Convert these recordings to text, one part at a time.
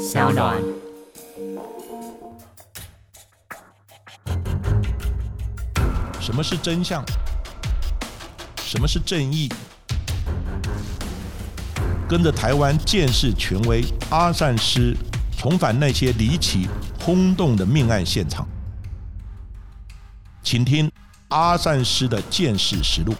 小暖。什么是真相？什么是正义？跟着台湾建识权威阿善师，重返那些离奇轰动的命案现场，请听阿善师的见识实录。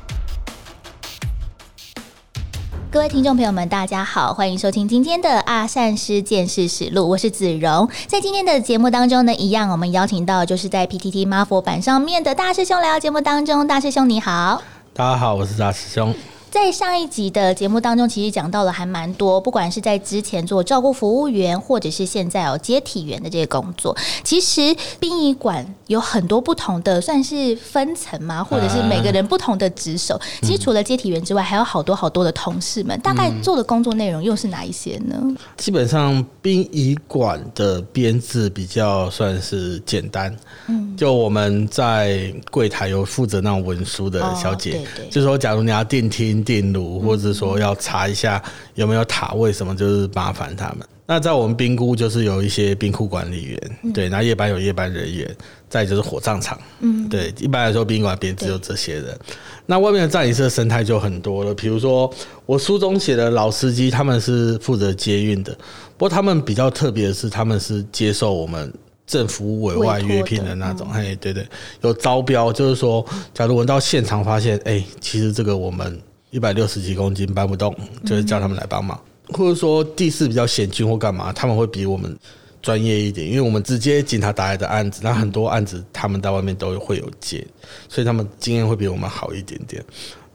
各位听众朋友们，大家好，欢迎收听今天的阿善师见识实录，我是子荣。在今天的节目当中呢，一样我们邀请到就是在 PTT 妈佛版上面的大师兄来到节目当中。大师兄你好，大家好，我是大师兄。在上一集的节目当中，其实讲到了还蛮多，不管是在之前做照顾服务员，或者是现在哦接体员的这个工作，其实殡仪馆有很多不同的算是分层嘛，或者是每个人不同的职守。其实除了接体员之外，还有好多好多的同事们，大概做的工作内容又是哪一些呢？基本上殡仪馆的编制比较算是简单，嗯，就我们在柜台有负责那种文书的小姐，对对，就说假如你要电梯。电炉，或者说要查一下有没有塔，为什么就是麻烦他们？那在我们冰库就是有一些冰库管理员，对，那夜班有夜班人员，再就是火葬场，嗯，对，一般来说宾馆边只有这些人。那外面的葬仪社生态就很多了，比如说我书中写的老司机，他们是负责接运的，不过他们比较特别的是，他们是接受我们政府委外约聘的那种，嘿，对对，有招标，就是说，假如我到现场发现，哎，其实这个我们。一百六十几公斤搬不动，就是叫他们来帮忙，或者说地势比较险峻或干嘛，他们会比我们专业一点，因为我们直接警察打来的案子，那很多案子他们在外面都会有接，所以他们经验会比我们好一点点。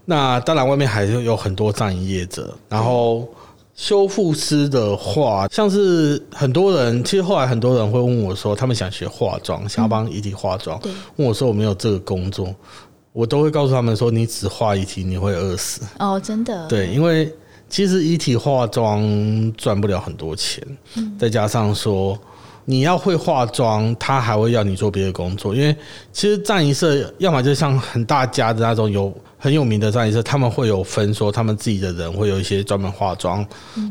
那当然，外面还是有很多葬仪业者，然后修复师的话，像是很多人，其实后来很多人会问我说，他们想学化妆，想要帮遗体化妆，问我说我没有这个工作。我都会告诉他们说，你只画遗体你会饿死哦，真的。对，因为其实遗体化妆赚不了很多钱，再加上说你要会化妆，他还会要你做别的工作。因为其实葬仪社要么就像很大家的那种有很有名的葬仪社，他们会有分说他们自己的人会有一些专门化妆、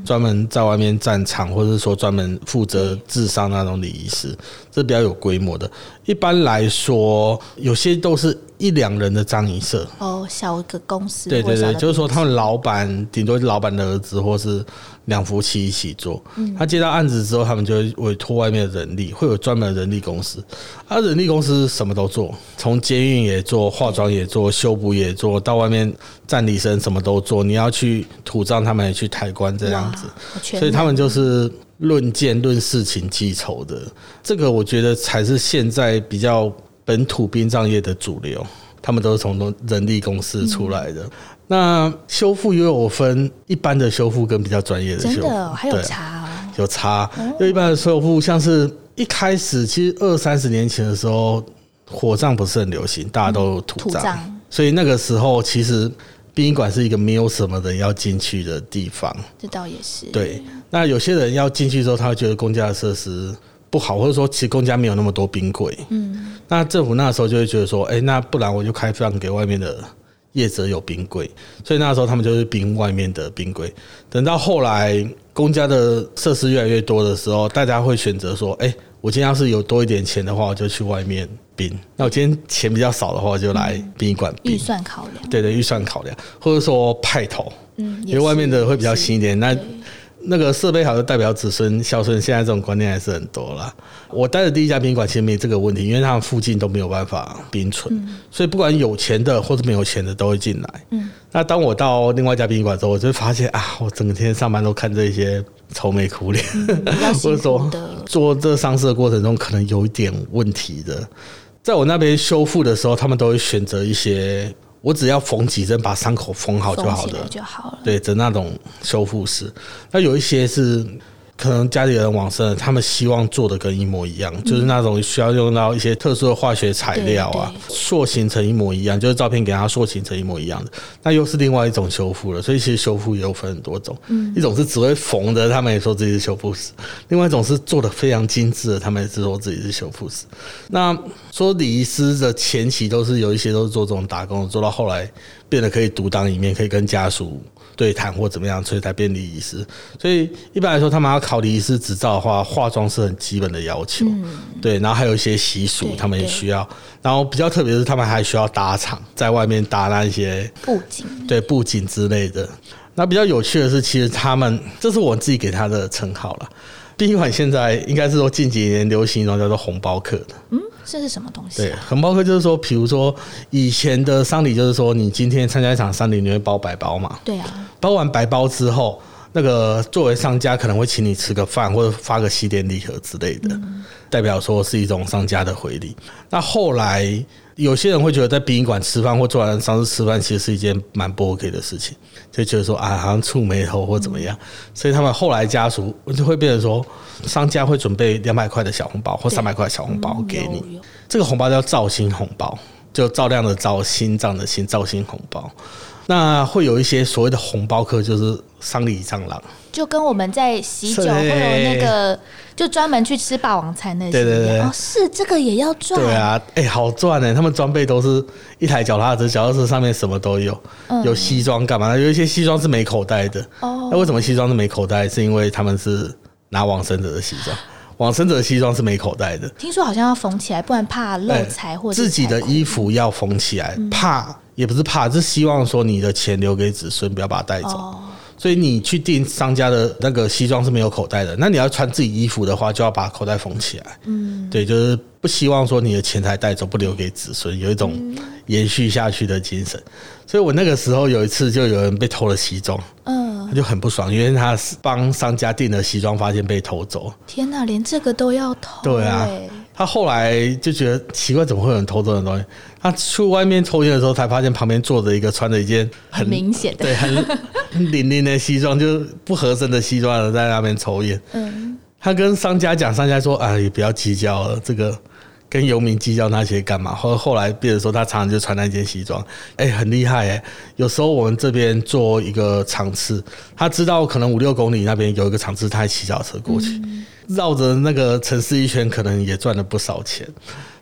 专门在外面站场，或者说专门负责智商那种礼仪师，这比较有规模的。一般来说，有些都是。一两人的葬仪社哦，小个公司对对对，就是说他们老板顶多是老板的儿子，或是两夫妻一起做。他接到案子之后，他们就会委托外面的人力，会有专门的人力公司。啊，人力公司什么都做，从监运也做，化妆也做，修补也做到外面站立生什么都做。你要去土葬，他们也去抬棺这样子，所以他们就是论件论事情记仇的。这个我觉得才是现在比较。本土殡葬业的主流，他们都是从人力公司出来的。那修复又有分一般的修复跟比较专业的修复，还有差，有差。因为一般的修复，像是一开始其实二三十年前的时候，火葬不是很流行，大家都土葬，所以那个时候其实殡仪馆是一个没有什么人要进去的地方。这倒也是。对，那有些人要进去之后，他会觉得公家的设施。不好，或者说其实公家没有那么多冰柜，嗯，那政府那时候就会觉得说，哎，那不然我就开放给外面的业者有冰柜，所以那时候他们就是冰外面的冰柜。等到后来公家的设施越来越多的时候，大家会选择说，哎，我今天要是有多一点钱的话，我就去外面冰。那我今天钱比较少的话，就来殡仪馆。预算考量，对对，预算考量，或者说派头，嗯，因为外面的会比较新一点，那。那个设备好就代表子孙孝顺，现在这种观念还是很多了。我待的第一家宾馆其实没这个问题，因为他们附近都没有办法冰存，所以不管有钱的或者没有钱的都会进来。嗯，那当我到另外一家宾馆之后，我就发现啊，我整天上班都看这些愁眉苦脸，或者说做这丧事的过程中可能有一点问题的，在我那边修复的时候，他们都会选择一些。我只要缝几针，把伤口缝好就好了，就好了。对，的那种修复师，那有一些是。可能家里人往生，他们希望做的跟一模一样，就是那种需要用到一些特殊的化学材料啊，塑形成一模一样，就是照片给他塑形成一模一样的，那又是另外一种修复了。所以其实修复也有分很多种，一种是只会缝的，他们也说自己是修复师；，另外一种是做的非常精致的，他们也是说自己是修复师。那说礼仪师的前期都是有一些都是做这种打工，做到后来变得可以独当一面，可以跟家属。对谈或怎么样，所以才变礼仪师。所以一般来说，他们要考礼仪师执照的话，化妆是很基本的要求。对，然后还有一些习俗，他们也需要。然后比较特别的是，他们还需要搭场，在外面搭那一些布景对布景之类的。那比较有趣的是，其实他们这是我自己给他的称号了。殡仪馆现在应该是说近几年流行一种叫做红包客的。嗯，这是什么东西对，啊？红包客就是说，比如说以前的丧礼，就是说你今天参加一场丧礼，你会包白包嘛？对啊，包完白包之后，那个作为商家可能会请你吃个饭，或者发个喜点礼盒之类的，代表说是一种商家的回礼。那后来有些人会觉得在殡仪馆吃饭或做完丧事吃饭，其实是一件蛮不 OK 的事情，就觉得说啊，好像触眉头或怎么样，所以他们后来家属就会变成说，商家会准备两百块的小红包或对三百块小红包嗯给你。这个红包叫造星红包，就照亮的照，心脏的心，造星红包。那会有一些所谓的红包客，就是丧礼蟑螂。就跟我们在喜酒对会有那个，就专门去吃霸王餐那些对对对哦，是这个也要赚，对，啊，哎、好赚呢！他们装备都是一台脚踏车，脚踏车上面什么都有，有西装干嘛？有一些西装是没口袋的。哦那为什么西装是没口袋？是因为他们是拿往生者的西装，往生者的西装是没口袋的。听说好像要缝起来，不然怕漏财或者自己的衣服要缝起来，怕也不是怕，是希望说你的钱留给子孙，不要把它带走。哦，所以你去订商家的那个西装是没有口袋的，那你要穿自己衣服的话，就要把口袋缝起来。嗯，对，就是不希望说你的钱财带走，不留给子孙，有一种延续下去的精神。所以我那个时候有一次，就有人被偷了西装，嗯，他就很不爽，因为他是帮商家订的西装，发现被偷走。天哪，连这个都要偷，对啊哎，他后来就觉得奇怪，怎么会有人偷这种东西？他去外面抽烟的时候，才发现旁边坐着一个穿着一件很明显的，对很 很凛凛的西装，就是不合身的西装的在那边抽烟。嗯，他跟商家讲，商家说：“啊，也不要计较了，这个跟游民计较那些干嘛？”后后来变成说，他常常就穿那件西装，哎、很厉害哎、有时候我们这边做一个场次，他知道可能五六公里那边有一个场次，他还骑脚车过去，绕着那个城市一圈，可能也赚了不少钱。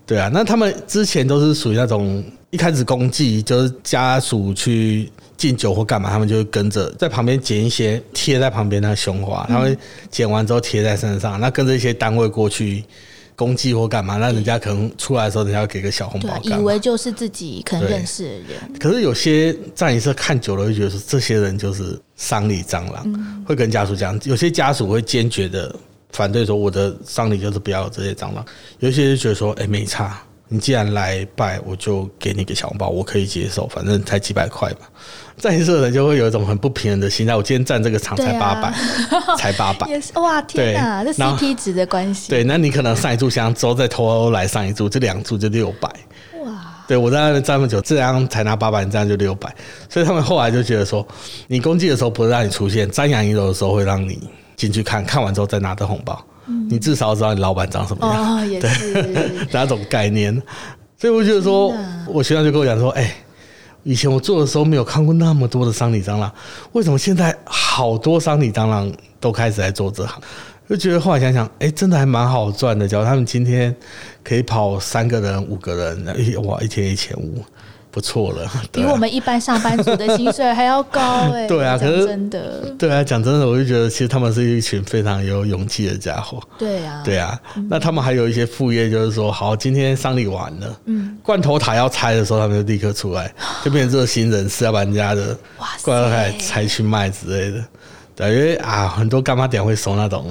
对啊，那他们之前都是属于那种一开始公祭，就是家属去敬酒或干嘛，他们就会跟着在旁边捡一些贴在旁边那个胸花，他会捡完之后贴在身上，那跟着一些单位过去公祭或干嘛，那人家可能出来的时候，人家要给个小红包干嘛。为就是自己可能认识的人，可是有些葬仪社看久了，会觉得说这些人就是丧礼蟑螂，嗯会跟家属讲。有些家属会坚决的反对说，我的丧礼就是不要有这些蟑螂。有一些就觉得说，哎、没差，你既然来拜，我就给你个小红包，我可以接受，反正才几百块嘛。葬仪社的人就会有一种很不平衡的心态，我今天站这个场才八百、才八百。哇，天哪，这 CP 值的关系，对，那你可能上一炷香之后再偷来上一炷，这两炷就六百。哇，对我在那边站那么久，这样才拿八百，这样就六百，所以他们后来就觉得说，你攻击的时候不会让你出现，瞻仰一楼的时候会让你进去看看完之后再拿着红包，你至少要知道你老板长什么样，哦，也是，那种概念。所以我觉得说我学长就跟我讲说，哎、以前我做的时候没有看过那么多的丧礼蟑螂，为什么现在好多丧礼蟑螂都开始在做这行？就觉得后来想想，哎、真的还蛮好赚的。假如他们今天可以跑三个人、五个人，哎哇，一天一千五，不错了。比我们一般上班族的薪水还要高 哎，对啊可是真的，对啊，讲真的，我就觉得其实他们是一群非常有勇气的家伙。对啊，对啊，那他们还有一些副业，就是说，好，今天丧礼完了，嗯，罐头塔要拆的时候，他们就立刻出来，就变成热心人士，要把人家的罐头塔拆去卖之类的。对，因为啊，很多干妈点会收那种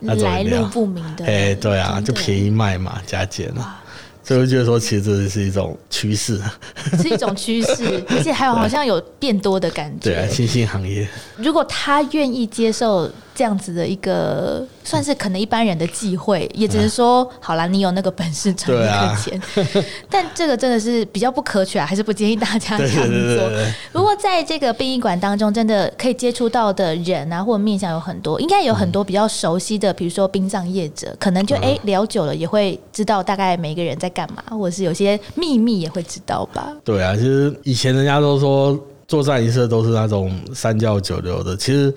那种来路不明的，哎，对啊，就便宜卖嘛，加减啊。所以我就觉得说，其实这是一种趋势，是一种趋势，而且还有好像有变多的感觉。对啊，新兴行业，如果他愿意接受这样子的一个，算是可能一般人的忌讳，也只是说，好啦，你有那个本事赚对啊那个钱，但这个真的是比较不可取啊，还是不建议大家 这样对对对做。对。不过在这个殡仪馆当中，真的可以接触到的人啊，或者面向有很多，应该有很多比较熟悉的，比如说殡葬业者，可能就哎、聊久了也会知道大概每一个人在干嘛，或者是有些秘密也会知道吧。对啊，其实以前人家都说做葬仪社都是那种三教九流的，其实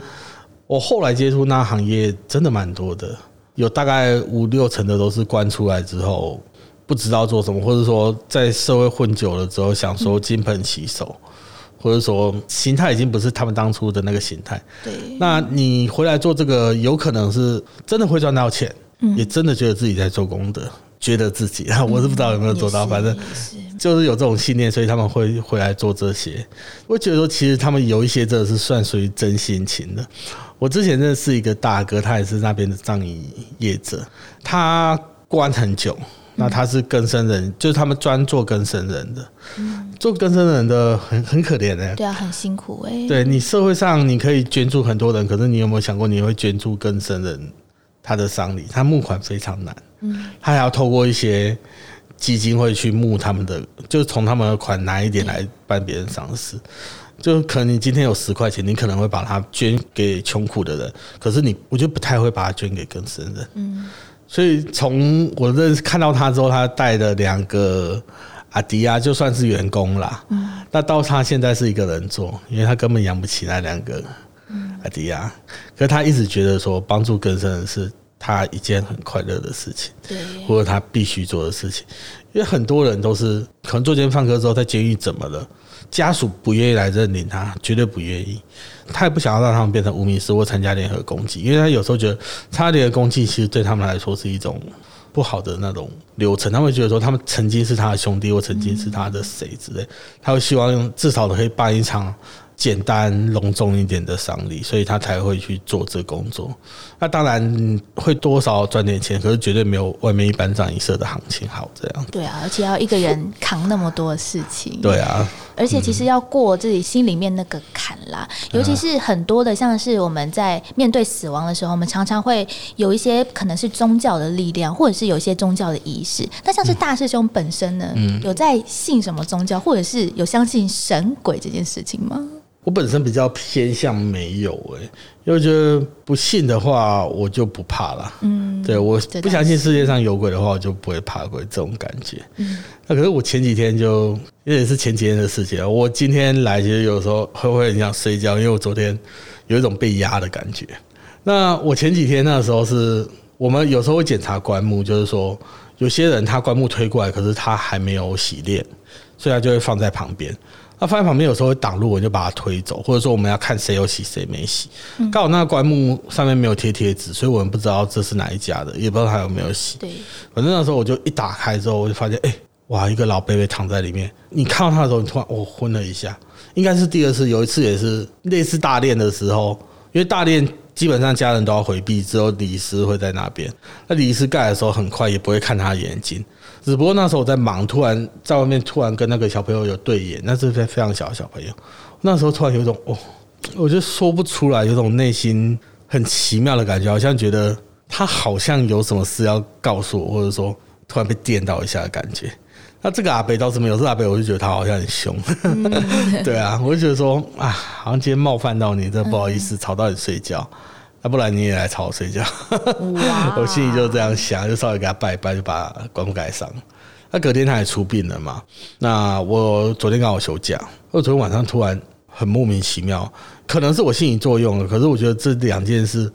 我后来接触那行业真的蛮多的，有大概五六成的都是关出来之后不知道做什么，或者说在社会混久了之后想说金盆洗手。或者说形态已经不是他们当初的那个形态。对，那你回来做这个，有可能是真的会赚到钱，也真的觉得自己在做功德，觉得自己，我是不知道有没有做到，反正就是有这种信念，所以他们会回来做这些。我觉得说，其实他们有一些真的是算属于真性情的。我之前认识一个大哥，他也是那边的葬仪业者，他关很久。那他是更生人，就是他们专做更生人的，做更生人的很很可怜的、对啊，很辛苦哎、对你社会上你可以捐助很多人，可是你有没有想过你会捐助更生人他的丧礼？他募款非常难，嗯，他还要透过一些基金会去募他们的，就是从他们的款拿一点来办别人丧事。就可能你今天有十块钱，你可能会把它捐给穷苦的人，可是你我就不太会把它捐给更生人。嗯，所以从我认识看到他之后，他带的两个阿迪亚就算是员工啦。嗯，那到他现在是一个人做，因为他根本养不起那两个阿迪亚。可是他一直觉得说帮助更生人是他一件很快乐的事情。对，或者他必须做的事情，因为很多人都是可能做监放科之后，在监狱怎么了，家属不愿意来认领他，绝对不愿意，他也不想要让他们变成无名氏或参加联合攻击，因为他有时候觉得参加联合攻击其实对他们来说是一种不好的那种流程，他会觉得说他们曾经是他的兄弟，或曾经是他的谁之类，他会希望至少可以办一场。简单隆重一点的丧礼，所以他才会去做这工作。那当然会多少赚点钱，可是绝对没有外面一般葬仪社的行情好这样。对啊，而且要一个人扛那么多的事情，对啊，而且其实要过自己心里面那个坎啦，尤其是很多的，像是我们在面对死亡的时候，我们常常会有一些可能是宗教的力量，或者是有一些宗教的仪式。那像是大师兄本身呢，有在信什么宗教，或者是有相信神鬼这件事情吗？我本身比较偏向没有诶、因为觉得不信的话，我就不怕了。嗯，对我不相信世界上有鬼的话，我就不会怕鬼这种感觉。嗯，那可是我前几天就，因为也是前几天的事情啊，我今天来其实有时候会会很想睡觉，因为我昨天有一种被压的感觉。那我前几天那时候是我们有时候会检查棺木，就是说有些人他棺木推过来，可是他还没有洗练，所以他就会放在旁边。那放在旁边有时候会挡路，我就把它推走，或者说我们要看谁有洗谁没洗。刚好那个棺木上面没有贴贴纸，所以我们不知道这是哪一家的，也不知道他有没有洗。对，反正那时候我就一打开之后，我就发现，哎、哇，一个老伯伯躺在里面。你看到他的时候，你突然我、昏了一下，应该是第二次，有一次也是类似大殿的时候，因为大练基本上家人都要回避，只有李师会在那边。那李师盖的时候很快，也不会看他的眼睛。只不过那时候我在忙，突然在外面突然跟那个小朋友有对眼，那是非非常小的小朋友。那时候突然有一种哦，我就说不出来，有种内心很奇妙的感觉，好像觉得他好像有什么事要告诉我，或者说突然被电到一下的感觉。那这个阿北倒是没有，这个阿北我就觉得他好像很凶，对啊，我就觉得说啊，好像今天冒犯到你，这不好意思，吵到你睡觉，那不然你也来吵我睡觉。我心里就这样想，就稍微给他拜一拜，就把棺木盖上。那隔天他也出殡了嘛？那我昨天刚好休假，我昨天晚上突然很莫名其妙，可能是我心理作用了，可是我觉得这两件事，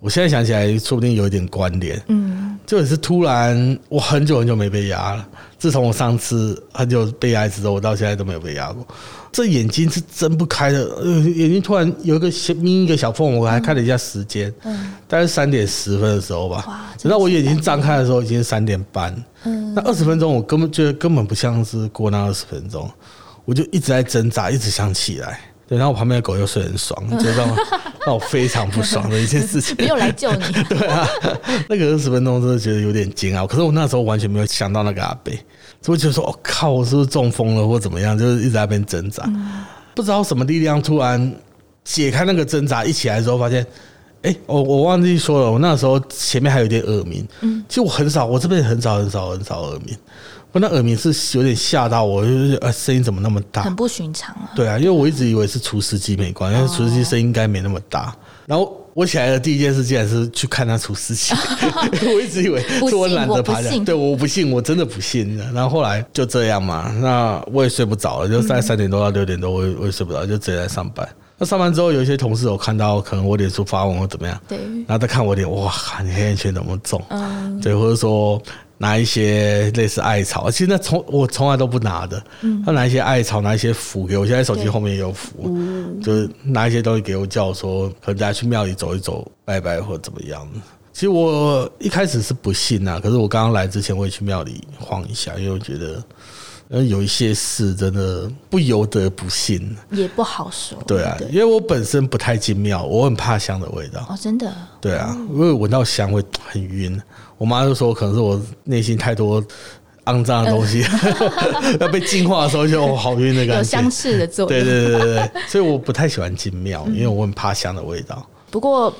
我现在想起来，说不定有一点关联。嗯，就也是突然，我很久很久没被压了。自从我上次很久被压一次之后，我到现在都没有被压过。这眼睛是睁不开的，呃，眼睛突然有一个小眯一个小缝，我还看了一下时间，嗯，大概三点十分的时候吧哇。等到我眼睛张开的时候，已经是三点半。嗯，那二十分钟我根本觉得根本不像是过那二十分钟，我就一直在挣扎，一直想起来。对，然后我旁边的狗又睡很爽，就让我让我非常不爽的 一件事情。没有来救你，对啊，那个二十分钟真的觉得有点煎熬。可是我那时候完全没有想到那个阿贝，所以我就说：“我、靠，我是不是中风了或怎么样？”就是一直在那边挣扎，不知道什么力量突然解开那个挣扎，一起来之后发现，哎、我我忘记说了，我那时候前面还有点耳鸣。嗯，其实我很少，我这辈子很少很少很少耳鸣。我那耳鸣是有点吓到我，就是呃声音怎么那么大？很不寻常啊。对啊，因为我一直以为是除湿机没关，因为除湿机声音应该没那么大。然后我起来的第一件事竟然是去看他出事情，我一直以为是我懒得爬起来，对，我不信，我真的不信。然后后来就这样嘛，那我也睡不着了，就在三点多到六点多，我也我也睡不着，就直接来上班。那上班之后，有一些同事有看到，可能我脸书发文或怎么样，对，然后再看我脸，哇，你黑眼圈怎么重？嗯，对，或者说拿一些类似艾草，其实那从我从来都不拿的。他拿一些艾草，拿一些符给我，现在手机对后面也有符，就是拿一些东西给我，叫我说可能大家去庙里走一走，拜拜或怎么样。其实我一开始是不信啊，可是我刚刚来之前，我也去庙里晃一下，因为我觉得，呃，有一些事真的不由得不信。也不好说。对啊，因为我本身不太进庙，我很怕香的味道。哦，真的，对啊，因为闻到香会很晕。我妈就说，可能是我内心太多肮脏的东西，要被净化的时候就哦好晕的有感觉。相似的作用。对对对对对，所以我不太喜欢进庙，因为我很怕香的味道。不过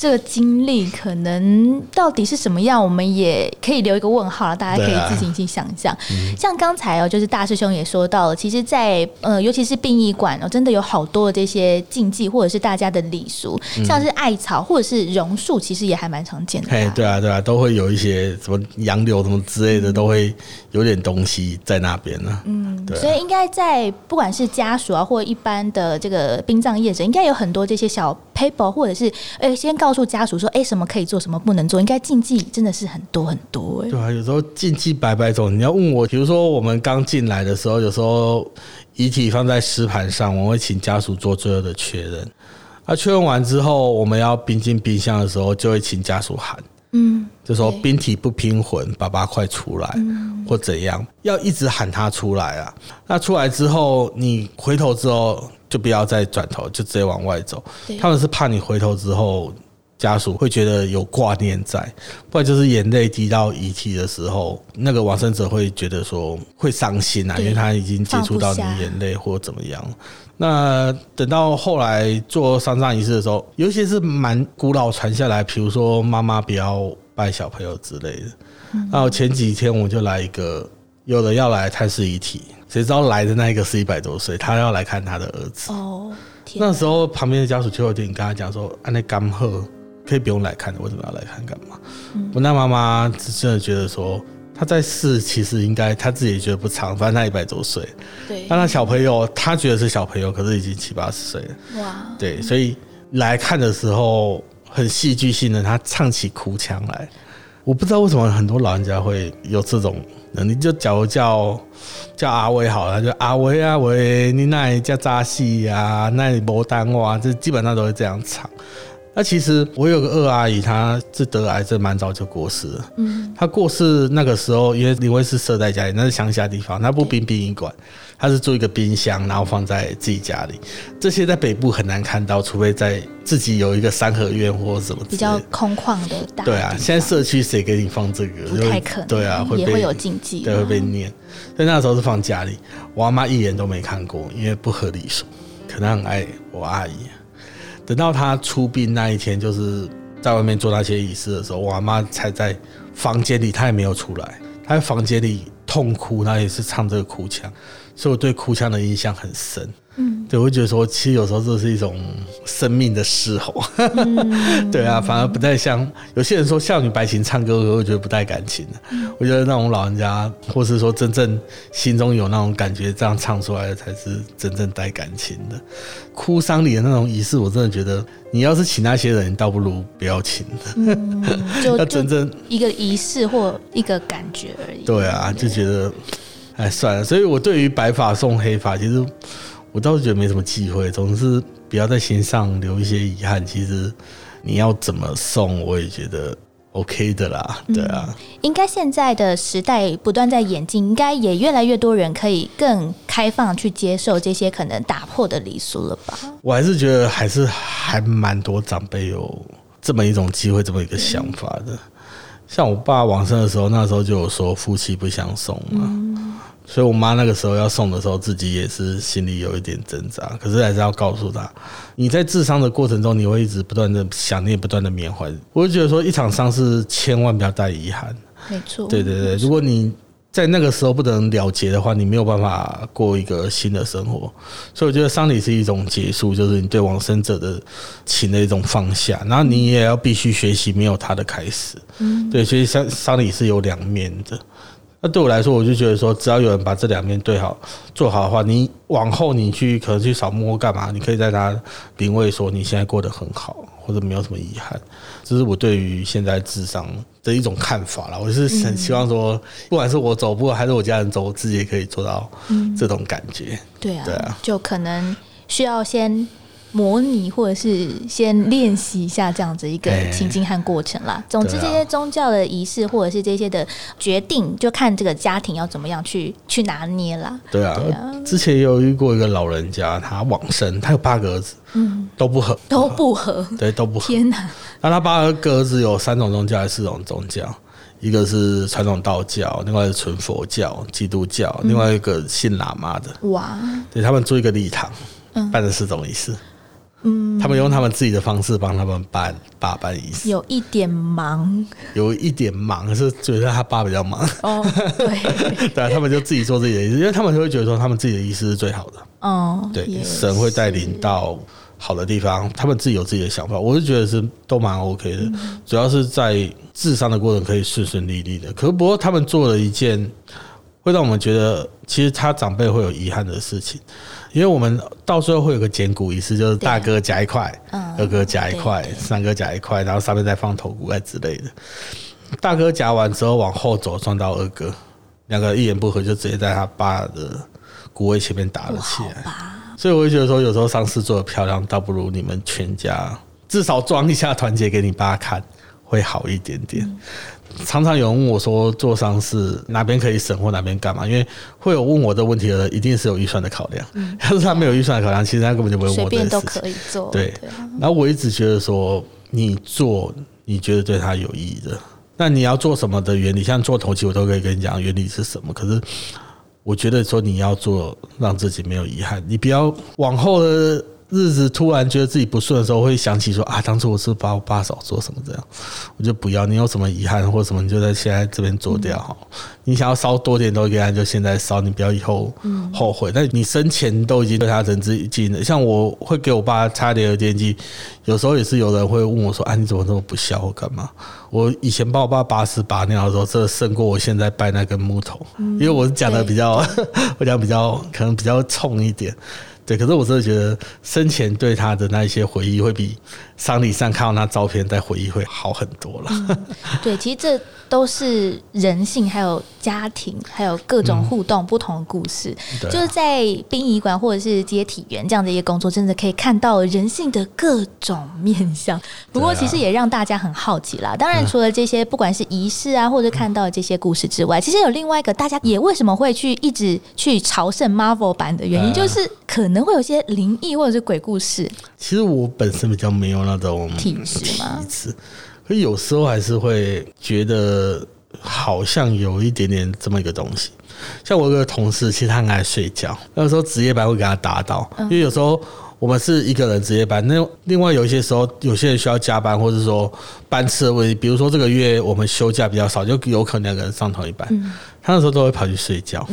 这个经历可能到底是什么样，我们也可以留一个问号了，大家可以自行去想象。像刚才哦，就是大师兄也说到了，其实在，呃，尤其是殡仪馆哦，真的有好多的这些禁忌，或者是大家的礼俗，像是艾草或者是榕树，其实也还蛮常见的吧。嘿，对啊，对啊，都会有一些什么杨柳什么之类的，都会有点东西在那边呢。嗯，对啊、所以应该在不管是家属啊，或一般的这个殡葬业者，应该有很多这些小 paper，或者是呃，先告诉家属说，哎、什么可以做，什么不能做，应该禁忌真的是很多很多哎、对啊，有时候禁忌百百种。你要问我，比如说我们刚进来的时候，有时候遗体放在石盘上，我们会请家属做最后的确认。啊，确认完之后，我们要冰进冰箱的时候，就会请家属喊，嗯，就说冰体不拼魂，爸爸快出来，或怎样，要一直喊他出来啊。那出来之后，你回头之后就不要再转头，就直接往外走。他们是怕你回头之后。家属会觉得有挂念在，不然就是眼泪滴到遗体的时候，那个往生者会觉得说会伤心啊，因为他已经接触到你眼泪或怎么样。那等到后来做丧葬仪式的时候，有一些是蛮古老传下来，比如说妈妈不要拜小朋友之类的。那我前几天我就来一个，有人要来探视遗体，谁知道来的那一个是一百多岁，他要来看他的儿子。哦，那时候旁边的家属就有点跟他讲说：“啊，那干贺可以不用来看的，为什么要来看干嘛？”我那妈妈真的觉得说。她在世其实应该她自己也觉得不长，反正她一百多岁，对那他小朋友她觉得是小朋友，可是已经七八十岁了。哇，对，所以来看的时候很戏剧性的，她唱起哭腔来。我不知道为什么很多老人家会有这种能力，就假如叫叫阿威好了，就阿威阿威，你那里叫扎戏呀，那里没单哇，这基本上都会这样唱。那其实我有个二阿姨，她是得癌症，蛮早就过世了。嗯，她过世那个时候，因为林威是设在家里，那是乡下地方，她不冰殡仪馆，她是做一个冰箱，然后放在自己家里。这些在北部很难看到，除非在自己有一个三合院或什么比。较空旷的大对啊，地现在社区谁给你放这个？不太可能，对啊，会被也会有禁忌，对，会被念。所以那时候是放家里，我阿妈一眼都没看过，因为不合理数，可能很爱我阿姨。等到他出殡那一天，就是在外面做那些仪式的时候，我阿妈才在房间里，她也没有出来，她在房间里痛哭，她也是唱这个哭腔，所以我对哭腔的印象很深。嗯，对，我会觉得说，其实有时候这是一种生命的嘶吼。嗯 对啊，反而不太像有些人说少女白琴唱歌，我会觉得不带感情的。我觉得那种老人家，或是说真正心中有那种感觉，这样唱出来的才是真正带感情的。哭丧礼的那种仪式，我真的觉得，你要是请那些人，倒不如不要请。要真正一个仪式或一个感觉而已。对啊，就觉得，哎，算了。所以我对于白发送黑发，其实我倒是觉得没什么忌讳，总是不要在心上留一些遗憾。其实你要怎么送，我也觉得 OK 的啦。对啊，应该现在的时代不断在演进，应该也越来越多人可以更开放去接受这些可能打破的礼俗了吧？我还是觉得还是还蛮多长辈有这么一种机会，这么一个想法的。像我爸往生的时候，那时候就有说夫妻不相送嘛，所以我妈那个时候要送的时候，自己也是心里有一点挣扎，可是还是要告诉她，你在治伤的过程中，你会一直不断的想念，不断的缅怀。我就觉得说，一场伤是千万不要带遗憾。没错，对对对，如果你在那个时候不能了结的话，你没有办法过一个新的生活。所以我觉得丧礼是一种结束，就是你对往生者的情的一种放下，然后你也要必须学习没有他的开始。嗯，对，所以丧丧礼是有两面的。那对我来说，我就觉得说，只要有人把这两面对好、做好的话，你往后你去可能去扫墓或干嘛，你可以在他灵位说你现在过得很好，或者没有什么遗憾。这是我对于现在智商的一种看法啦。我是很希望说，不管是我走步还是我家人走，我自己也可以做到这种感觉。对啊，对啊就可能需要先模拟或者是先练习一下这样子一个哎情境和过程啦。总之，这些宗教的仪式或者是这些的决定，就看这个家庭要怎么样去去拿捏啦。对啊，对啊之前也有遇过一个老人家，他往生，他有八个儿子，嗯，都不合，都不合，对，都不合。天哪！那他八个儿子有三种宗教还是四种宗教？一个是传统道教，另外是纯佛教、基督教，另外一个信喇嘛的。哇，对他们租一个礼堂，嗯办的四种仪式。嗯，他们用他们自己的方式帮他们办爸办仪式，有一点忙。有一点忙，是觉得他爸比较忙，哦，对，对啊，他们就自己做自己的仪式，因为他们就会觉得说他们自己的仪式是最好的。哦，对，神会带领到好的地方，他们自己有自己的想法，我是觉得是都蛮 OK 的，主要是在治伤的过程可以顺顺利利的。可是不过他们做了一件会让我们觉得，其实他长辈会有遗憾的事情，因为我们到最后会有个剪骨仪式，就是大哥夹一块，嗯二哥夹一块三哥夹一块，然后上面再放头骨盖之类的。大哥夹完之后往后走，撞到二哥，两个一言不合就直接在他爸的骨位前面打了起来。所以我就觉得说，有时候丧事做的漂亮，倒不如你们全家至少装一下团结给你爸看，会好一点点。常常有人问我说，做商事哪边可以省或哪边干嘛？因为会有问我的问题的人，一定是有预算的考量。要是他没有预算的考量，其实他根本就不会我这便都件事情。可以做，对啊，然后我一直觉得说，你做你觉得对他有意义的，那你要做什么的原理，像做头期，我都可以跟你讲原理是什么。可是我觉得说你要做让自己没有遗憾，你不要往后的日子突然觉得自己不顺的时候，会想起说啊，当初我是把我爸少做什么这样，我就不要。你有什么遗憾或什么，你就在现在这边做掉。你想要烧多点都给他，就现在烧，你不要以后后悔。但你生前都已经对他仁至义尽了。像我会给我爸插点儿电机，有时候也是有人会问我说：“啊，你怎么这么不孝或干嘛？”我以前帮我爸拔屎拔尿的时候，这胜过我现在拜那根木头，因为我是讲的比较，我讲比较可能比较冲一点。对，可是我真的觉得生前对他的那一些回忆，会比丧礼上看到那照片再回忆会好很多了。对，其实这都是人性，还有家庭，还有各种互动、不同的故事。啊就是在殡仪馆或者是接体员这样的一个工作，真的可以看到人性的各种面相。不过，其实也让大家很好奇啦。当然，除了这些不管是仪式啊，或者看到这些故事之外，其实有另外一个大家也为什么会去一直去朝圣 Marvel 版的原因，嗯就是可能会有些灵异或者是鬼故事。其实我本身比较没有那种体质吗体质，可有时候还是会觉得好像有一点点这么一个东西。像我有个同事，其实他很爱睡觉，那时候值夜班会给他打倒，因为有时候。我们是一个人值夜班，那另外有一些时候，有些人需要加班，或者说班次的问题，比如说这个月我们休假比较少，就有可能两个人上同一班。他那时候都会跑去睡觉。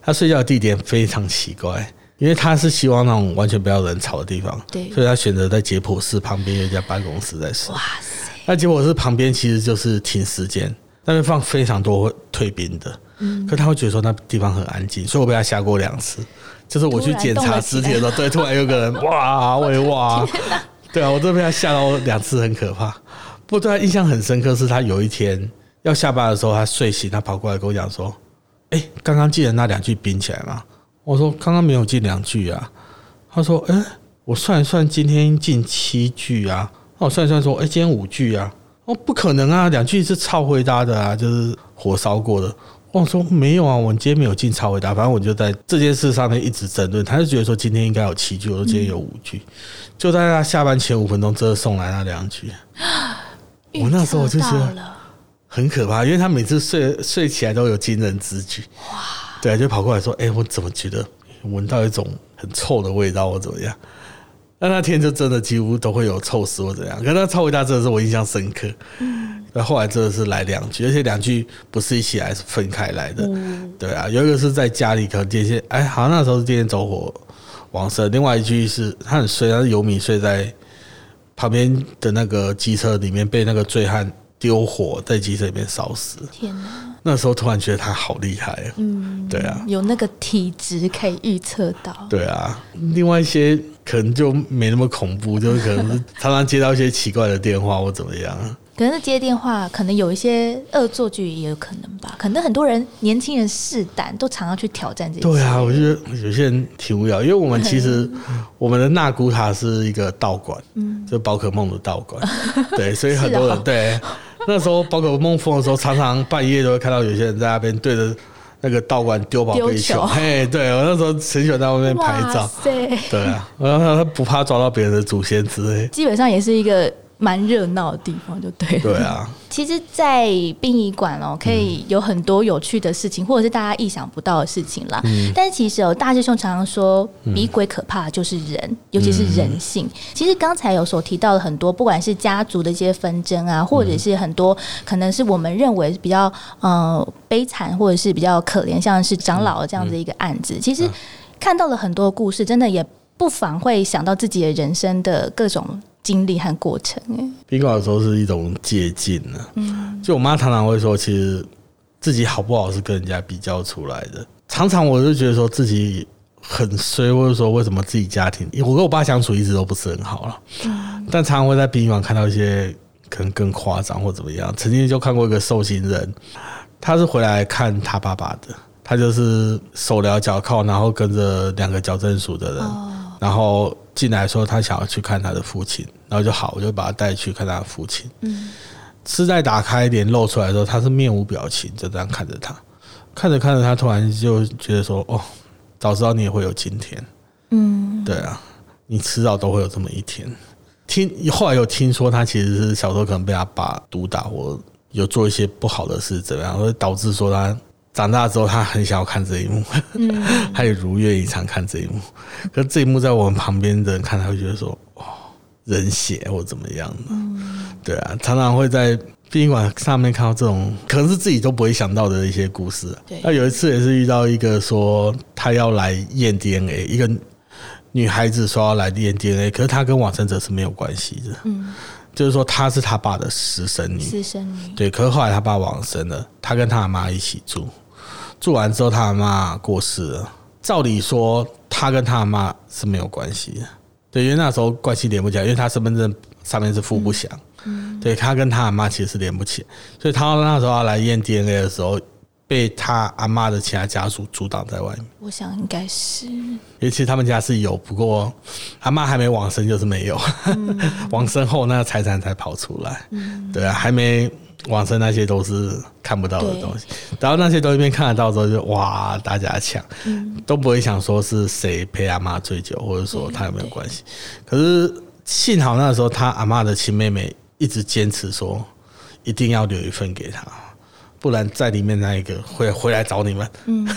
他睡觉的地点非常奇怪，因为他是希望那种完全不要人吵的地方，对所以他选择在解剖室旁边有一家办公室在睡。哇塞！那结果是旁边其实就是停尸间，那边放非常多退兵的，嗯可他会觉得说那地方很安静，所以我被他吓过两次。就是我去检查尸体的时候，对，突然有个人 哇，我也哇，对啊，我都被他吓到两次，很可怕。不过对他印象很深刻，是他有一天要下班的时候，他睡醒，他跑过来跟我讲说：“哎、刚刚记得那两句冰起来吗？”我说：“刚刚没有记两句啊。”他说：“哎、我算一算，今天进七句啊。”那我算一算说：“哎、今天五句啊。”哦，不可能啊，两句是超回答的啊，就是火烧过的。我说没有啊，我今天没有进超回答，反正我就在这件事上面一直争论。他就觉得说今天应该有七句，我说今天有五句，就在他下班前五分钟，真的送来那两句。我那时候我就觉得很可怕，因为他每次睡睡起来都有惊人之举。哇！对啊，就跑过来说：“哎、我怎么觉得闻到一种很臭的味道，或怎么样？”那那天就真的几乎都会有臭死或怎样。可是那臭味大真的是我印象深刻。那后来真的是来两句，而且两句不是一起来，是分开来的。对啊，有一个是在家里可能电线，哎，好像那时候是电线走火往生。另外一句是他很衰，他是游民睡在旁边的那个机车里面，被那个醉汉丢火在机车里面烧死。天哪！那时候突然觉得他好厉害啊！嗯，对啊，有那个体质可以预测到。对啊，另外一些可能就没那么恐怖，就是可能是 常常接到一些奇怪的电话或怎么样。可能是接电话，可能有一些恶作剧也有可能吧。可能很多人年轻人试胆都常常去挑战这些。对啊，我觉得有些人挺无聊，因为我们其实我们的纳古塔是一个道馆，嗯，就宝可梦的道馆，对，所以很多人对。那时候宝可梦疯的时候，常常半夜都会看到有些人在那边对着那个道馆丢宝贝丢球。球，嘿，对我那时候很喜欢在外面拍照，塞，对啊，然后他不怕抓到别人的祖先之类，基本上也是一个蛮热闹的地方，就对了。对啊，其实，在殡仪馆哦，可以有很多有趣的事情，或者是大家意想不到的事情啦。但是其实哦，大师兄常常说，比鬼可怕的就是人，尤其是人性。其实刚才有所提到的很多，不管是家族的一些纷争啊，或者是很多可能是我们认为比较呃悲惨，或者是比较可怜，像是长老这样子一个案子，其实看到了很多故事，真的也不妨会想到自己的人生的各种经历和过程。哎，宾馆有时候是一种借鉴呢。嗯，就我妈常常会说，其实自己好不好是跟人家比较出来的。常常我就觉得说自己很衰，或者说为什么自己家庭，我跟我爸相处一直都不是很好了。但常常会在殡仪馆看到一些可能更夸张或怎么样。曾经就看过一个受刑人，他是回来看他爸爸的，他就是手镣脚铐，然后跟着两个矫正署的人。然后进来说他想要去看他的父亲，然后就好，我就把他带去看他的父亲。嗯，丝带打开脸露出来的时候，他是面无表情，就这样看着他，看着看着，他突然就觉得说：“哦，早知道你也会有今天。”嗯，对啊，你迟早都会有这么一天。听后来有听说，他其实是小时候可能被他爸毒打，或有做一些不好的事，怎么样，会导致说他长大之后，他很想要看这一幕，他也如愿以偿看这一幕。可是这一幕在我们旁边的人看，他会觉得说：“哦，人血或怎么样的。对啊，常常会在殡仪馆上面看到这种可能是自己都不会想到的一些故事、那有一次也是遇到一个说他要来验 DNA，一个女孩子说要来验 DNA，可是她跟往生者是没有关系的。嗯，就是说她是他爸的私生女。私生女，对，可是后来他爸往生了，他跟他妈一起住，住完之后他阿妈过世了。照理说，他跟他阿妈是没有关系的，对，因为那时候关系连不起来，因为他身份证上面是父不详，对他跟他阿妈其实是连不起来，所以他那时候要来验 DNA 的时候，被他阿妈的其他家属阻挡在外面。我想应该是。因为其实他们家是有，不过阿妈还没往生就是没有，往生后那个财产才跑出来。对啊，还没往生那些都是看不到的东西，然后那些东西变看得到之后就哇大家抢，都不会想说是谁陪阿妈醉酒，或者说他有没有关系。可是幸好那时候他阿妈的亲妹妹一直坚持说一定要留一份给他。不然在里面那一个会回来找你们，嗯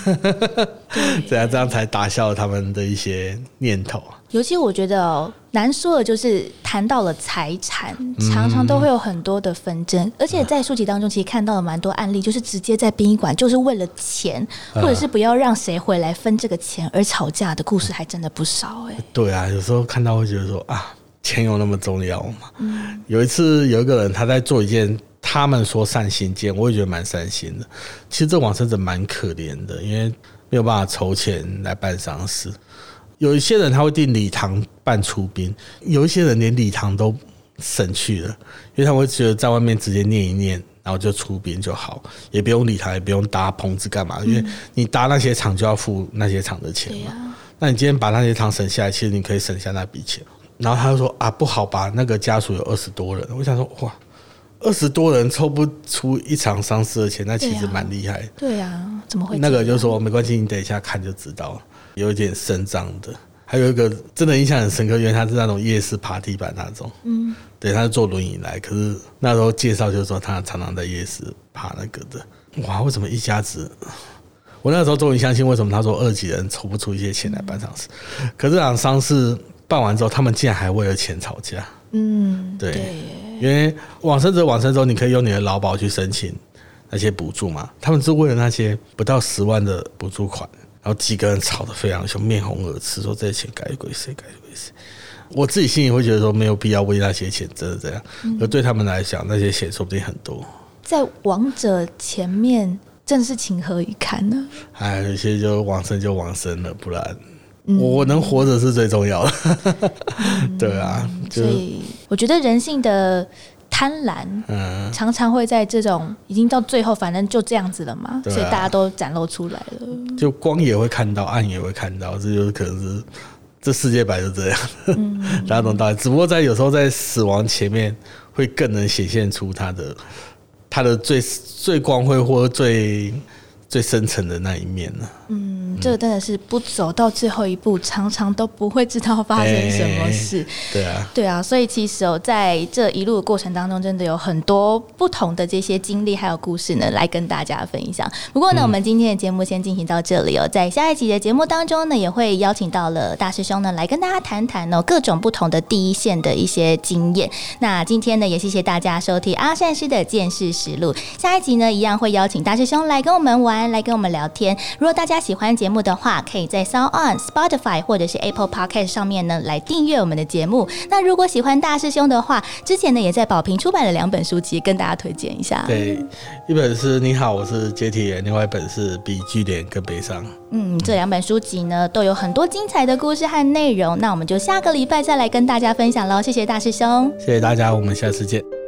这样这样才打消了他们的一些念头啊。尤其我觉得哦，难说的就是谈到了财产，常常都会有很多的纷争，而且在书籍当中其实看到了蛮多案例，就是直接在殡仪馆就是为了钱，或者是不要让谁回来分这个钱而吵架的故事还真的不少哎。对啊，有时候看到会觉得说啊，钱有那么重要吗？有一次有一个人他在做一件他们说善心件，我也觉得蛮善心的。其实这往生者蛮可怜的，因为没有办法筹钱来办丧事。有一些人他会订礼堂办出殡，有一些人连礼堂都省去了，因为他们会觉得在外面直接念一念，然后就出殡就好，也不用礼堂，也不用搭棚子干嘛，因为你搭那些场就要付那些场的钱嘛。那你今天把那些场省下来，其实你可以省下那笔钱。然后他就说啊，不好吧？那个家属有二十多人，我想说哇，二十多人抽不出一场丧事的钱，那其实蛮厉害的。对呀、怎么会那个就说没关系，你等一下看就知道了，有一点声张的。还有一个真的印象很深刻，因为他是那种夜市爬地板那种，嗯，对，他是坐轮椅来，可是那时候介绍就是说他常常在夜市爬那个的。哇，为什么一家子？我那时候终于相信为什么他说二级人抽不出一些钱来办丧事，可是这场丧事办完之后，他们竟然还为了钱吵架。嗯，对对，因为往生者往生之后，你可以用你的劳保去申请那些补助嘛。他们是为了那些不到十万的补助款，然后几个人吵得非常凶，面红耳赤，说这些钱该归谁，该归谁。我自己心里会觉得说没有必要为那些钱真的这样，而对他们来讲，那些钱说不定很多。在王者前面正是情何以堪呢？哎，有些就往生就往生了，不然我能活着是最重要的。对啊，所以我觉得人性的贪婪，嗯，常常会在这种已经到最后，反正就这样子了嘛，啊所以大家都展露出来了。就光也会看到，暗也会看到，这就是可能是这世界本来就这样，大家懂道理。只不过在有时候在死亡前面，会更能显现出他的他的最最光辉或最最深层的那一面呢。嗯，这个真的是不走到最后一步，常常都不会知道发生什么事。对啊，对啊，所以其实哦，在这一路的过程当中，真的有很多不同的这些经历还有故事呢，来跟大家分享。不过呢，我们今天的节目先进行到这里哦，在下一集的节目当中呢，也会邀请到了大师兄呢，来跟大家谈谈哦各种不同的第一线的一些经验。那今天呢，也谢谢大家收听阿善师的见识实录。下一集呢，一样会邀请大师兄来跟我们玩，来跟我们聊天。如果大家喜欢节目的话，可以在 Sound On、Spotify 或者是 Apple Podcast 上面呢来订阅我们的节目。那如果喜欢大师兄的话，之前呢也在宝瓶出版了两本书籍，跟大家推荐一下。对，一本是你好，我是接体人，另外一本是比据点更悲伤。嗯，这两本书籍呢都有很多精彩的故事和内容。那我们就下个礼拜再来跟大家分享喽。谢谢大师兄。谢谢大家，我们下次见。